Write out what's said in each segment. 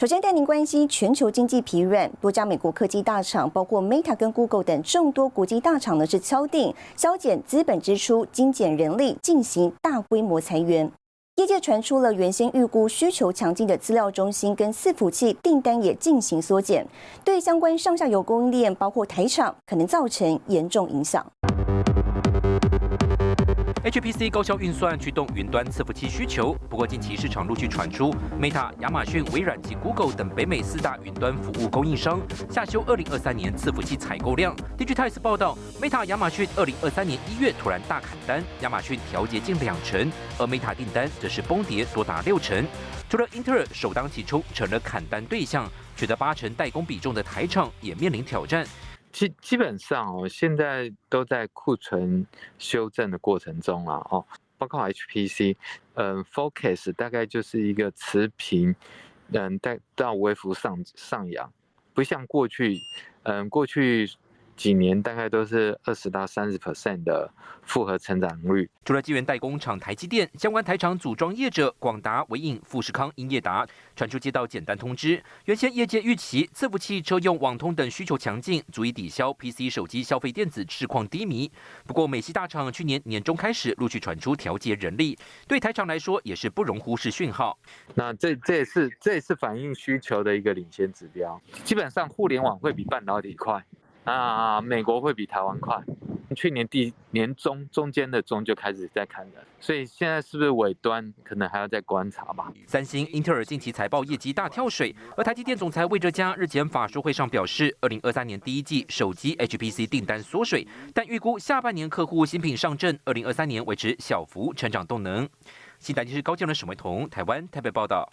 首先带您关心全球经济疲软，多家美国科技大厂，包括 Meta 跟 Google 等众多国际大厂呢，是敲定削减资本支出、精简人力，进行大规模裁员。业界传出了原先预估需求强劲的资料中心跟伺服器订单也进行缩减，对相关上下游供应链，包括台厂，可能造成严重影响。HPC 高效运算驱动云端伺服器需求，不过近期市场陆续传出，Meta、亚马逊、微软及 Google 等北美四大云端服务供应商下修2023年伺服器采购量。Digitize 报道，Meta、亚马逊2023年一月突然大砍单，亚马逊调节近两成，而 Meta 订单则是崩跌多达六成。除了英特尔首当其冲成了砍单对象，取得八成代工比重的台厂也面临挑战。基基本上哦，现在都在库存修正的过程中了，哦，包括 HPC，嗯，Focus 大概就是一个持平，嗯，带到微幅上上扬，不像过去，嗯，过去。几年大概都是二十到三十 percent 的复合成长率。除了基源代工厂台积电，相关台厂组装业者广达、伟影、富士康、英业达传出接到简单通知，原先业界预期伺服器、车用、网通等需求强劲，足以抵消 PC、手机、消费电子市况低迷。不过美系大厂去年年中开始陆续传出调节人力，对台厂来说也是不容忽视讯号。那这这也是这也是反映需求的一个领先指标。基本上互联网会比半导体快。啊，美国会比台湾快。去年第年中中间的中就开始在看了，所以现在是不是尾端可能还要再观察吧？三星、英特尔近期财报业绩大跳水，而台积电总裁魏哲嘉日前法说会上表示，二零二三年第一季手机 HPC 订单缩水，但预估下半年客户新品上阵，二零二三年维持小幅成长动能。新台电视高教的沈维彤，台湾台北报道。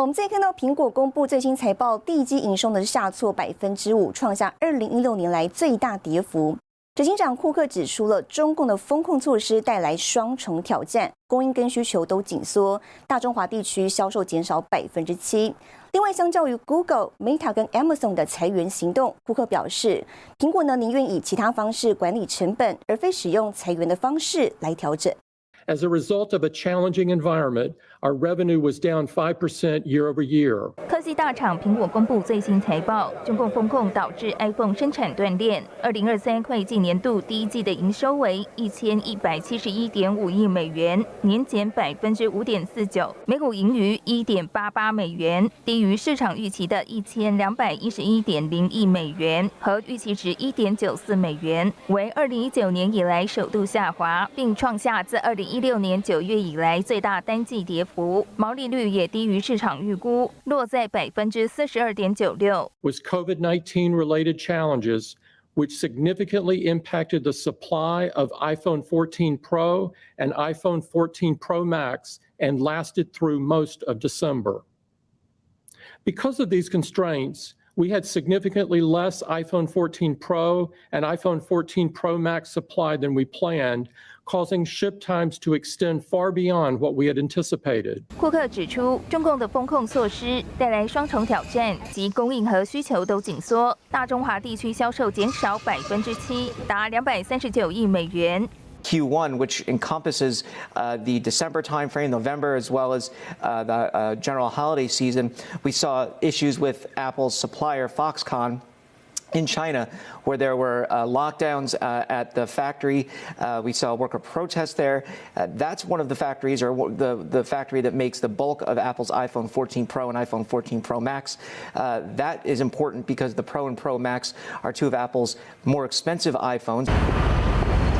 我们再看到苹果公布最新财报，第一季营收呢是下挫百分之五，创下二零一六年来最大跌幅。执行长库克指出了中共的风控措施带来双重挑战，供应跟需求都紧缩，大中华地区销售减少百分之七。另外，相较于 Google、Meta 跟 Amazon 的裁员行动，库克表示，苹果呢宁愿以其他方式管理成本，而非使用裁员的方式来调整。As a result of a challenging environment, our revenue was down 5% year over year. 科技大厂苹果公布最新财报，中共风控导致 iPhone 生产断裂。二零二三会计年度第一季的营收为一千一百七十一点五亿美元，年减百分之五点四九，每股盈余一点八八美元，低于市场预期的一千两百一十一点零亿美元和预期值一点九四美元，为二零一九年以来首度下滑，并创下自二零一一六年九月以来最大单季跌幅，毛利率也低于市场预估，落在百分之四十二点九六。Was COVID-19 related challenges which significantly impacted the supply of iPhone 14 Pro and iPhone 14 Pro Max and lasted through most of December. Because of these constraints, we had significantly less iPhone 14 Pro and iPhone 14 Pro Max supply than we planned, causing ship times to extend far beyond what we had anticipated. 库克指出，中共的风控措施带来双重挑战，及供应和需求都紧缩，大中华地区销售减少百分之七，达两百三十九亿美元。Q1, which encompasses uh, the December timeframe, November, as well as uh, the uh, general holiday season, we saw issues with Apple's supplier Foxconn in China, where there were uh, lockdowns uh, at the factory. Uh, we saw worker protests there. Uh, that's one of the factories, or the, the factory that makes the bulk of Apple's iPhone 14 Pro and iPhone 14 Pro Max. Uh, that is important because the Pro and Pro Max are two of Apple's more expensive iPhones.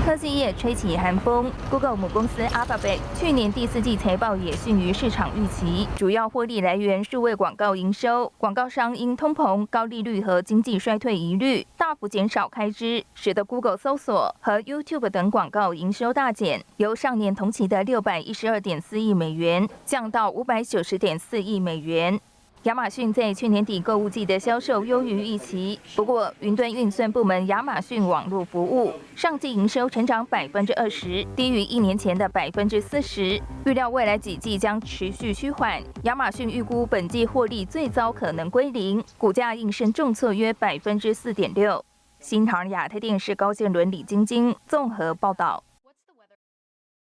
科技业吹起寒风，Google 母公司 Alphabet 去年第四季财报也逊于市场预期，主要获利来源数位广告营收。广告商因通膨、高利率和经济衰退疑虑，大幅减少开支，使得 Google 搜索和 YouTube 等广告营收大减，由上年同期的六百一十二点四亿美元降到五百九十点四亿美元。亚马逊在去年底购物季的销售优于预期，不过云端运算部门亚马逊网络服务上季营收成长百分之二十，低于一年前的百分之四十，预料未来几季将持续趋缓。亚马逊预估本季获利最糟可能归零，股价应声重挫约百分之四点六。新唐亚太电视高建伦、李晶晶综合报道。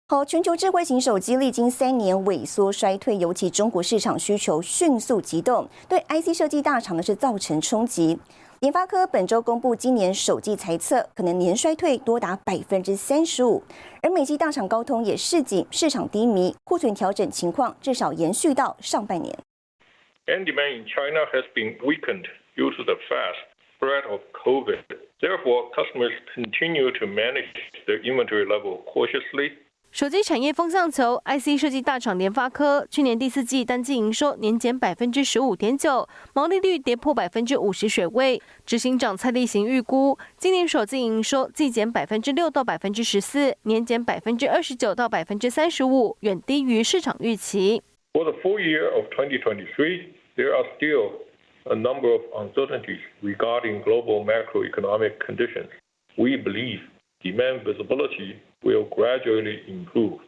好，全球智慧型手机历经三年萎缩衰退，尤其中国市场需求迅速急动，对 IC 设计大厂呢是造成冲击。联发科本周公布今年首季财测，可能年衰退多达百分之三十五。而美机大厂高通也示警，市场低迷，库存调整情况至少延续到上半年。End demand in China has been weakened due to the fast spread of COVID. Therefore, customers continue to manage their inventory level cautiously. 手机产业风向球，IC 设计大厂联发科去年第四季单季营收年减百分之十五点九，毛利率跌破百分之五十水位。执行长蔡立行预估，今年首季营收季减百分之六到百分之十四，年减百分之二十九到百分之三十五，远低于市场预期。For the full year of 2023, there are still a number of uncertainties regarding global macroeconomic conditions. We believe demand visibility will gradually improve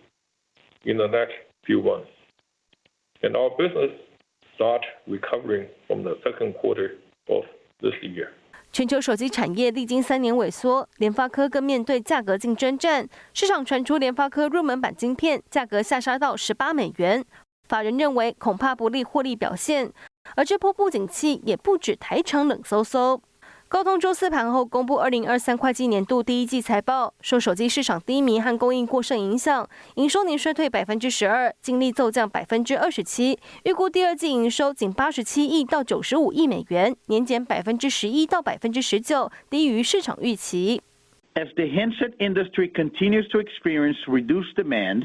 in the next few months, and our business start recovering from the second quarter of this year. 全球手机产业历经三年萎缩，联发科更面对价格竞争战。市场传出联发科入门版晶片价格下杀到十八美元，法人认为恐怕不利获利表现。而这波不景气也不止台厂冷飕飕。高通周四盘后公布二零二三会计年度第一季财报，受手机市场低迷和供应过剩影响，营收年衰退百分之十二，净利骤降百分之二十七，预估第二季营收仅八十七亿到九十五亿美元，年减百分之十一到百分之十九，低于市场预期。As the handset industry continues to experience reduced demand,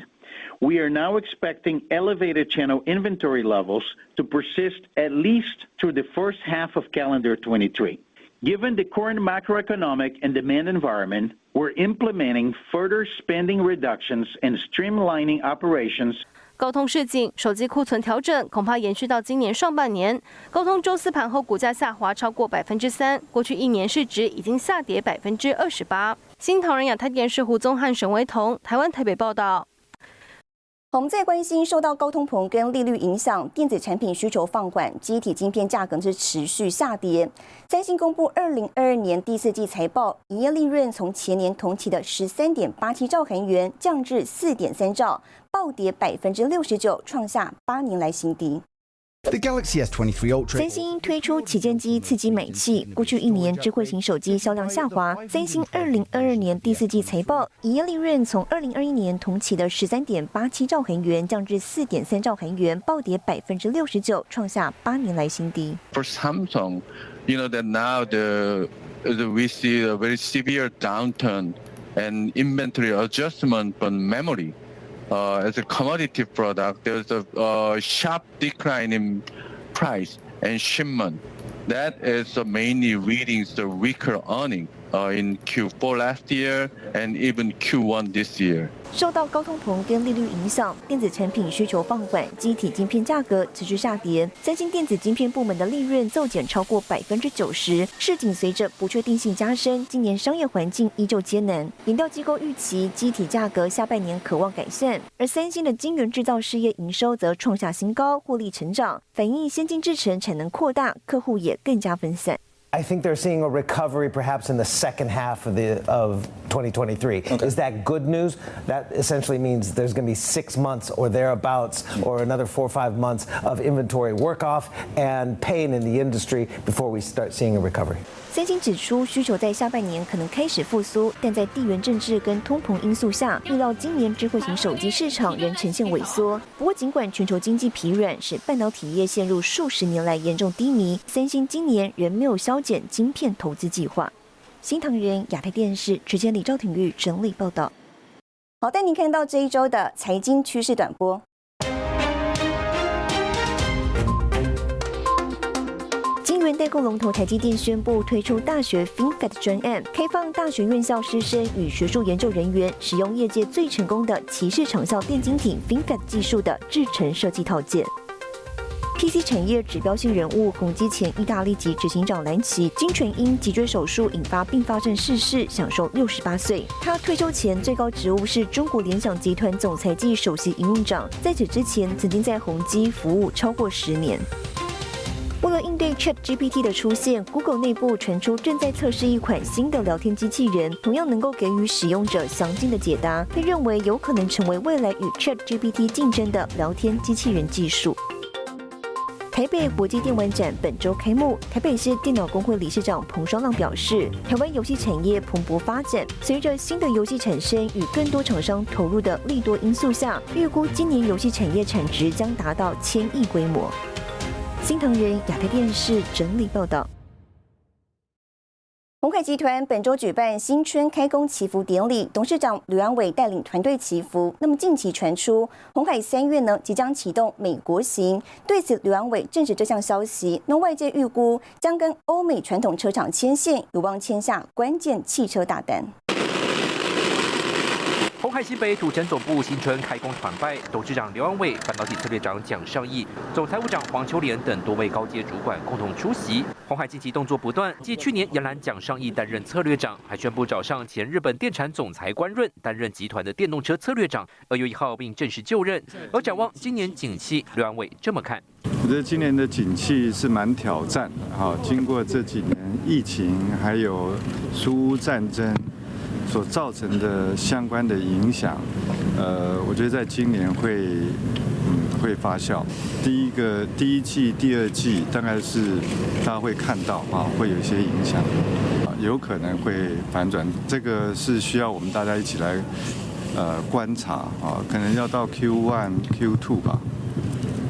we are now expecting elevated channel inventory levels to persist at least through the first half of calendar 23. Given the current macroeconomic and demand environment, we're implementing further spending reductions and streamlining operations. 高通示警，手机库存调整恐怕延续到今年上半年。高通周四盘后股价下滑超过百分之三，过去一年市值已经下跌百分之二十八。新唐人亚太电视胡宗汉、沈维彤，台湾台北报道。我们在关心受到高通膨跟利率影响，电子产品需求放缓，机体晶片价格是持续下跌。三星公布二零二二年第四季财报，营业利润从前年同期的十三点八七兆韩元降至四点三兆，暴跌百分之六十九，创下八年来新低。The Galaxy S23 Ultra。三星推出旗舰机刺激买气，过去一年智慧型手机销量下滑。三星二零二二年第四季财报，营业利润从二零二一年同期的十三点八七兆韩元降至四点三兆韩元，暴跌百分之六十九，创下八年来新低。For Samsung, you know that now the, the we see a very severe downturn and inventory adjustment on memory. Uh, as a commodity product, there's a uh, sharp decline in price and shipment. That is mainly leading the weaker earning uh, in Q4 last year and even Q1 this year. 受到高通膨跟利率影响，电子产品需求放缓，机体晶片价格持续下跌。三星电子晶片部门的利润骤减超过百分之九十。市井随着不确定性加深，今年商业环境依旧艰难。研调机构预期机体价格下半年渴望改善，而三星的晶圆制造事业营收则创下新高，获利成长，反映先进制程产能扩大，客户也更加分散。I think they're seeing a recovery perhaps in the second half of the of 2023. Okay. Is that good news? That essentially means there's going to be six months or thereabouts, or another four or five months of inventory work off and pain in the industry before we start seeing a recovery. 三星指出，需求在下半年可能开始复苏，但在地缘政治跟通膨因素下，预料今年智慧型手机市场仍呈现萎缩。不过，尽管全球经济疲软，使半导体业陷入数十年来严重低迷，三星今年仍没有削 减晶片投资计划。新唐人亚太电视直接李赵廷玉整理报道。好，带您看到这一周的财经趋势短波。金源代购龙头台积电宣布推出大学 FinFET 专案，开放大学院校师生与学术研究人员使用业界最成功的骑士长效电晶体 FinFET 技术的制程设计套件。PC 产业指标性人物宏基前意大利籍执行长兰奇，经全因脊椎手术引发并发症逝世，享受六十八岁。他退休前最高职务是中国联想集团总裁暨首席营运长，在此之前曾经在宏基服务超过十年。为了应对 Chat GPT 的出现，Google 内部传出正在测试一款新的聊天机器人，同样能够给予使用者详尽的解答，被认为有可能成为未来与 Chat GPT 竞争的聊天机器人技术。台北国际电玩展本周开幕，台北市电脑工会理事长彭双浪表示，台湾游戏产业蓬勃发展，随着新的游戏产生与更多厂商投入的利多因素下，预估今年游戏产业产值将达到千亿规模。新唐人亚太电视整理报道。鸿海集团本周举办新春开工祈福典礼，董事长吕安伟带领团队祈福。那么近期传出，鸿海三月呢即将启动美国行，对此吕安伟证实这项消息。那外界预估将跟欧美传统车厂牵线，有望签下关键汽车大单。鸿海西北土城总部新春开工团拜，董事长刘安伟、半导体策略长蒋尚义、总财务长黄秋莲等多位高阶主管共同出席。鸿海近期动作不断，继去年延揽蒋尚义担任策略长，还宣布找上前日本电产总裁关润担任集团的电动车策略长，二月一号并正式就任。而展望今年景气，刘安伟这么看：我觉得今年的景气是蛮挑战的哈，经过这几年疫情还有苏乌战争。所造成的相关的影响，呃，我觉得在今年会，嗯，会发酵。第一个第一季、第二季大概是大家会看到啊，会有一些影响，啊，有可能会反转。这个是需要我们大家一起来，呃，观察啊，可能要到 Q one、Q two 吧。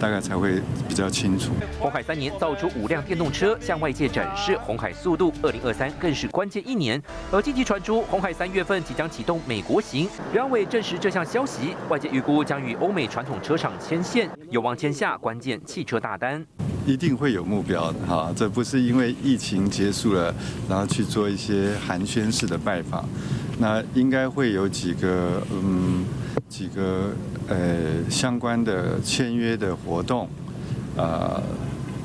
大概才会比较清楚。红海三年造出五辆电动车，向外界展示红海速度。二零二三更是关键一年。而近期传出，红海三月份即将启动美国行。梁伟证实这项消息，外界预估将与欧美传统车厂牵线，有望签下关键汽车大单。一定会有目标的哈，这不是因为疫情结束了，然后去做一些寒暄式的拜访。那应该会有几个嗯。几个呃相关的签约的活动，呃，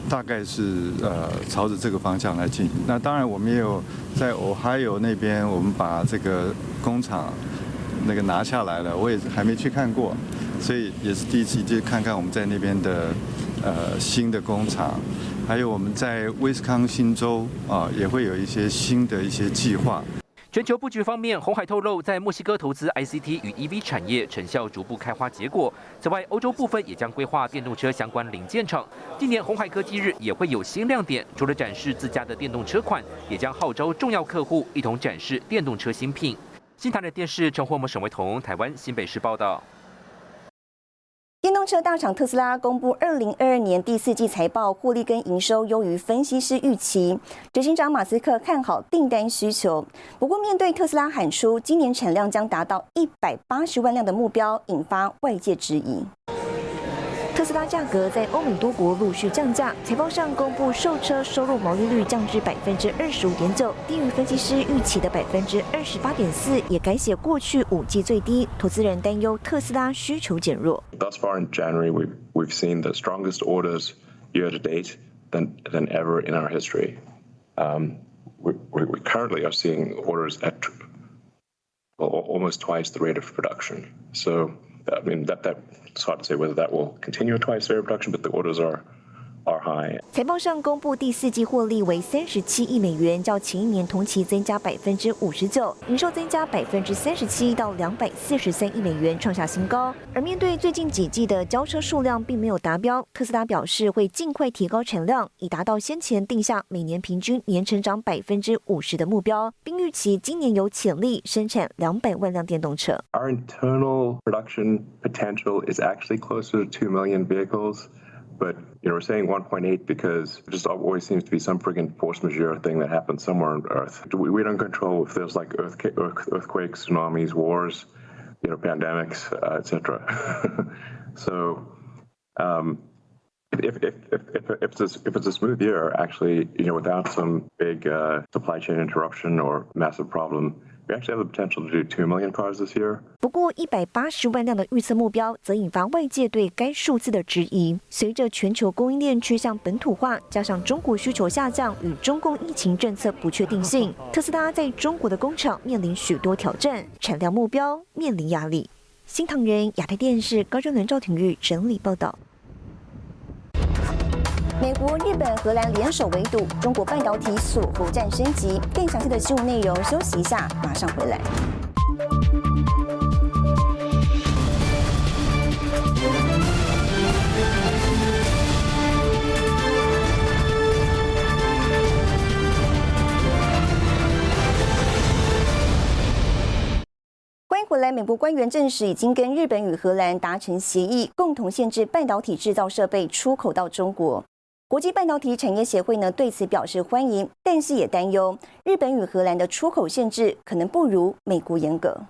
大概是呃朝着这个方向来进行。那当然，我们也有在 Ohio 那边，我们把这个工厂那个拿下来了，我也还没去看过，所以也是第一次就看看我们在那边的呃新的工厂，还有我们在威斯康星州啊，也会有一些新的一些计划。全球布局方面，红海透露，在墨西哥投资 ICT 与 EV 产业成效逐步开花结果。此外，欧洲部分也将规划电动车相关零件厂。今年红海科技日也会有新亮点，除了展示自家的电动车款，也将号召重要客户一同展示电动车新品。新台的电视陈霍姆、沈维彤，台湾新北市报道。车大厂特斯拉公布二零二二年第四季财报，获利跟营收优于分析师预期。执行长马斯克看好订单需求，不过面对特斯拉喊出今年产量将达到一百八十万辆的目标，引发外界质疑。特斯拉价格在欧美多国陆续降价，财报上公布售车收入毛利率降至百分之二十五点九，低于分析师预期的百分之二十八点四，也改写过去五季最低。投资人担忧特斯拉需求减弱。Thus far in January, we've we've seen the strongest orders year to date than than ever in our history. Um, we we currently are seeing orders at almost twice the rate of production. So. I mean, that that it's hard to say whether that will continue twice their production, but the orders are 财报上公布第四季获利为三十七亿美元，较前一年同期增加百分之五十九，营收增加百分之三十七到两百四十三亿美元，创下新高。而面对最近几季的交车数量并没有达标，特斯拉表示会尽快提高产量，以达到先前定下每年平均年成长百分之五十的目标，并预期今年有潜力生产两百万辆电动车。Our internal production potential is actually closer to two million vehicles. But you know, we're saying 1.8 because it just always seems to be some friggin' force majeure thing that happens somewhere on Earth. We, we don't control if there's like earth, earthquakes, tsunamis, wars, you know, pandemics, uh, etc. so, um, if, if, if, if, if, it's a, if it's a smooth year, actually, you know, without some big uh, supply chain interruption or massive problem, We actually have the potential to do 2 million cars this year. 不过，一百八十万辆的预测目标则引发外界对该数字的质疑。随着全球供应链趋向本土化，加上中国需求下降与中共疫情政策不确定性，特斯拉在中国的工厂面临许多挑战，产量目标面临压力。新唐人亚太电视高中伦赵廷玉整理报道。美国、日本、荷兰联手围堵中国半导体锁国战升级。更详细的新闻内容，休息一下，马上回来。欢迎回来。美国官员证实，已经跟日本与荷兰达成协议，共同限制半导体制造设备出口到中国。国际半导体产业协会呢对此表示欢迎，但是也担忧日本与荷兰的出口限制可能不如美国严格。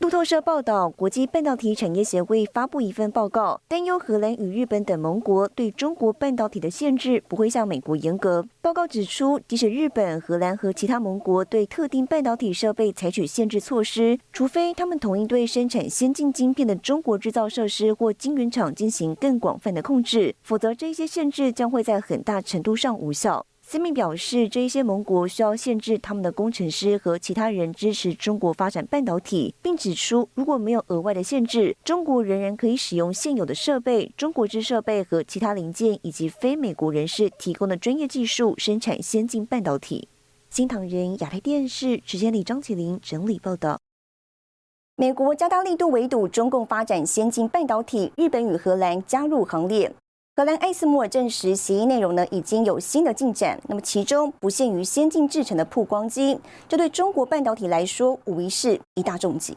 路透社报道，国际半导体产业协会发布一份报告，担忧荷兰与日本等盟国对中国半导体的限制不会像美国严格。报告指出，即使日本、荷兰和其他盟国对特定半导体设备采取限制措施，除非他们同意对生产先进晶片的中国制造设施或晶圆厂进行更广泛的控制，否则这些限制将会在很大程度上无效。斯密表示，这一些盟国需要限制他们的工程师和其他人支持中国发展半导体，并指出，如果没有额外的限制，中国仍然可以使用现有的设备、中国制设备和其他零件，以及非美国人士提供的专业技术生产先进半导体。新唐人亚太电视直接李张启林整理报道。美国加大力度围堵中共发展先进半导体，日本与荷兰加入行列。荷兰艾斯摩尔证实，协议内容呢已经有新的进展。那么其中不限于先进制程的曝光机，这对中国半导体来说无疑是一大重击。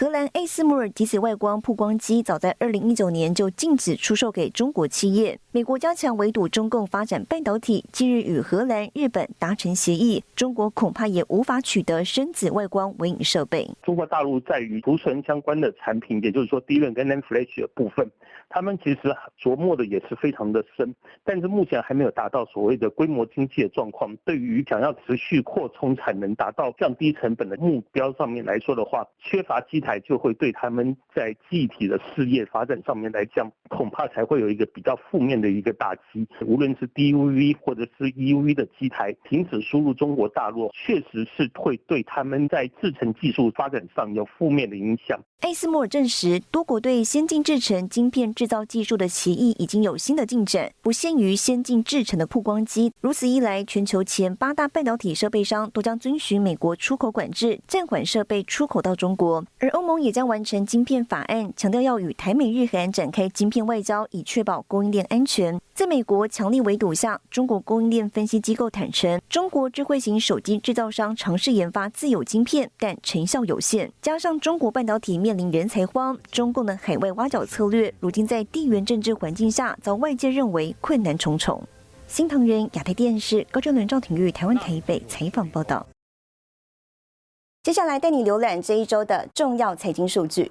荷兰艾斯摩尔极紫外光曝光机早在二零一九年就禁止出售给中国企业。美国加强围堵中共发展半导体，近日与荷兰、日本达成协议，中国恐怕也无法取得深紫外光微影设备。中国大陆在与图存相关的产品，也就是说低润跟 NAND Flash 的部分，他们其实琢磨的也是非常的深，但是目前还没有达到所谓的规模经济的状况。对于想要持续扩充产能、达到降低成本的目标上面来说的话，缺乏机台就会对他们在具体的事业发展上面来讲，恐怕才会有一个比较负面的一个打击。无论是 DUV 或者是 EUV 的机台停止输入中国大陆，确实是会对他们在制程技术发展上有负面的影响。艾斯莫尔证实，多国对先进制程晶片制造技术的协议已经有新的进展，不限于先进制程的曝光机。如此一来，全球前八大半导体设备商都将遵循美国出口管制，暂缓设备出口到中国。而欧盟也将完成晶片法案，强调要与台美日韩展开晶片外交，以确保供应链安全。在美国强力围堵下，中国供应链分析机构坦承，中国智慧型手机制造商尝试研发自有晶片，但成效有限。加上中国半导体面临人才荒，中共的海外挖角策略，如今在地缘政治环境下，遭外界认为困难重重。新唐人亚太电视高中伦赵廷玉台湾台北采访报道。接下来带你浏览这一周的重要财经数据。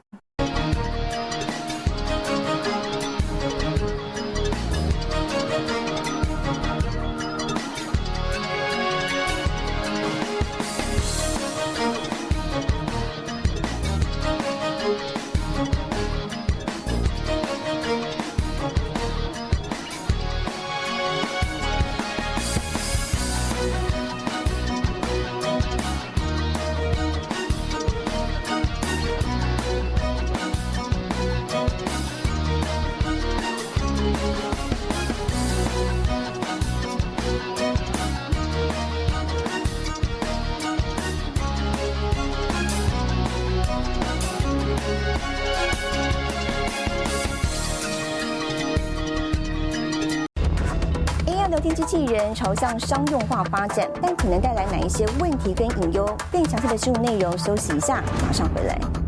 机器人朝向商用化发展，但可能带来哪一些问题跟隐忧？更详细的新闻内容，休息一下，马上回来。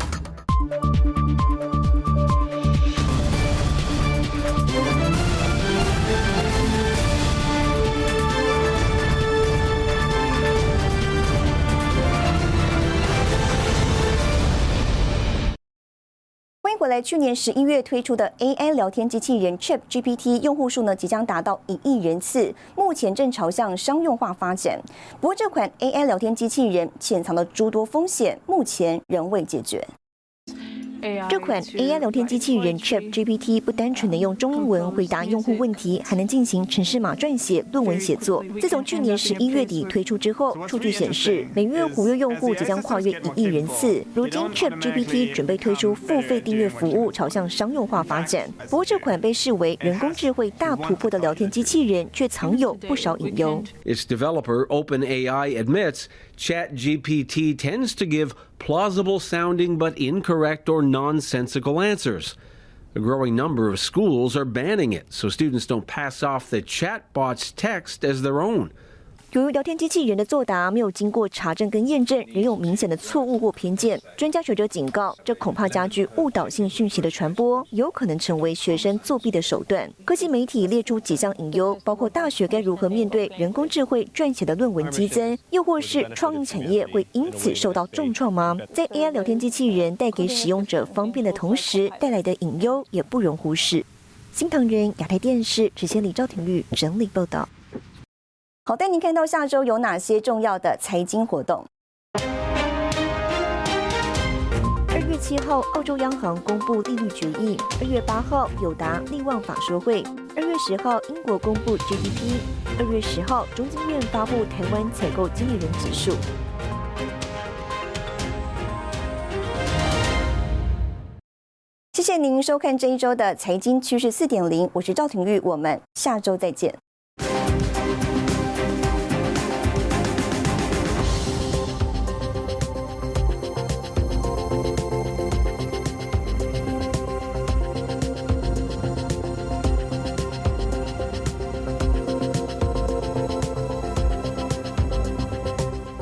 在。去年十一月推出的 AI 聊天机器人 Chat GPT 用户数呢，即将达到一亿人次，目前正朝向商用化发展。不过，这款 AI 聊天机器人潜藏的诸多风险，目前仍未解决。这款 AI 聊天机器人 Chat GPT 不单纯能用中英文回答用户问题，还能进行城市码撰写、论文写作。自从去年十一月底推出之后，数据显示每月活跃用户即将跨越一亿人次。如今 Chat GPT 准备推出付费订阅服务，朝向商用化发展。不过，这款被视为人工智慧大突破的聊天机器人，却藏有不少隐忧。Its developer OpenAI admits ChatGPT tends to give plausible sounding but incorrect or nonsensical answers. A growing number of schools are banning it so students don't pass off the chatbot's text as their own. 由于聊天机器人的作答没有经过查证跟验证，仍有明显的错误或偏见，专家学者警告，这恐怕加剧误导性讯息的传播，有可能成为学生作弊的手段。科技媒体列出几项隐忧，包括大学该如何面对人工智慧撰写的论文激增，又或是创意产业会因此受到重创吗？在 AI 聊天机器人带给使用者方便的同时，带来的隐忧也不容忽视。新唐人亚太电视只先李赵廷玉整理报道。好，带您看到下周有哪些重要的财经活动。二月七号，澳洲央行公布利率决议；二月八号，友达利旺法说会；二月十号，英国公布 GDP；二月十号，中经院发布台湾采购经理人指数。谢谢您收看这一周的财经趋势四点零，我是赵廷玉，我们下周再见。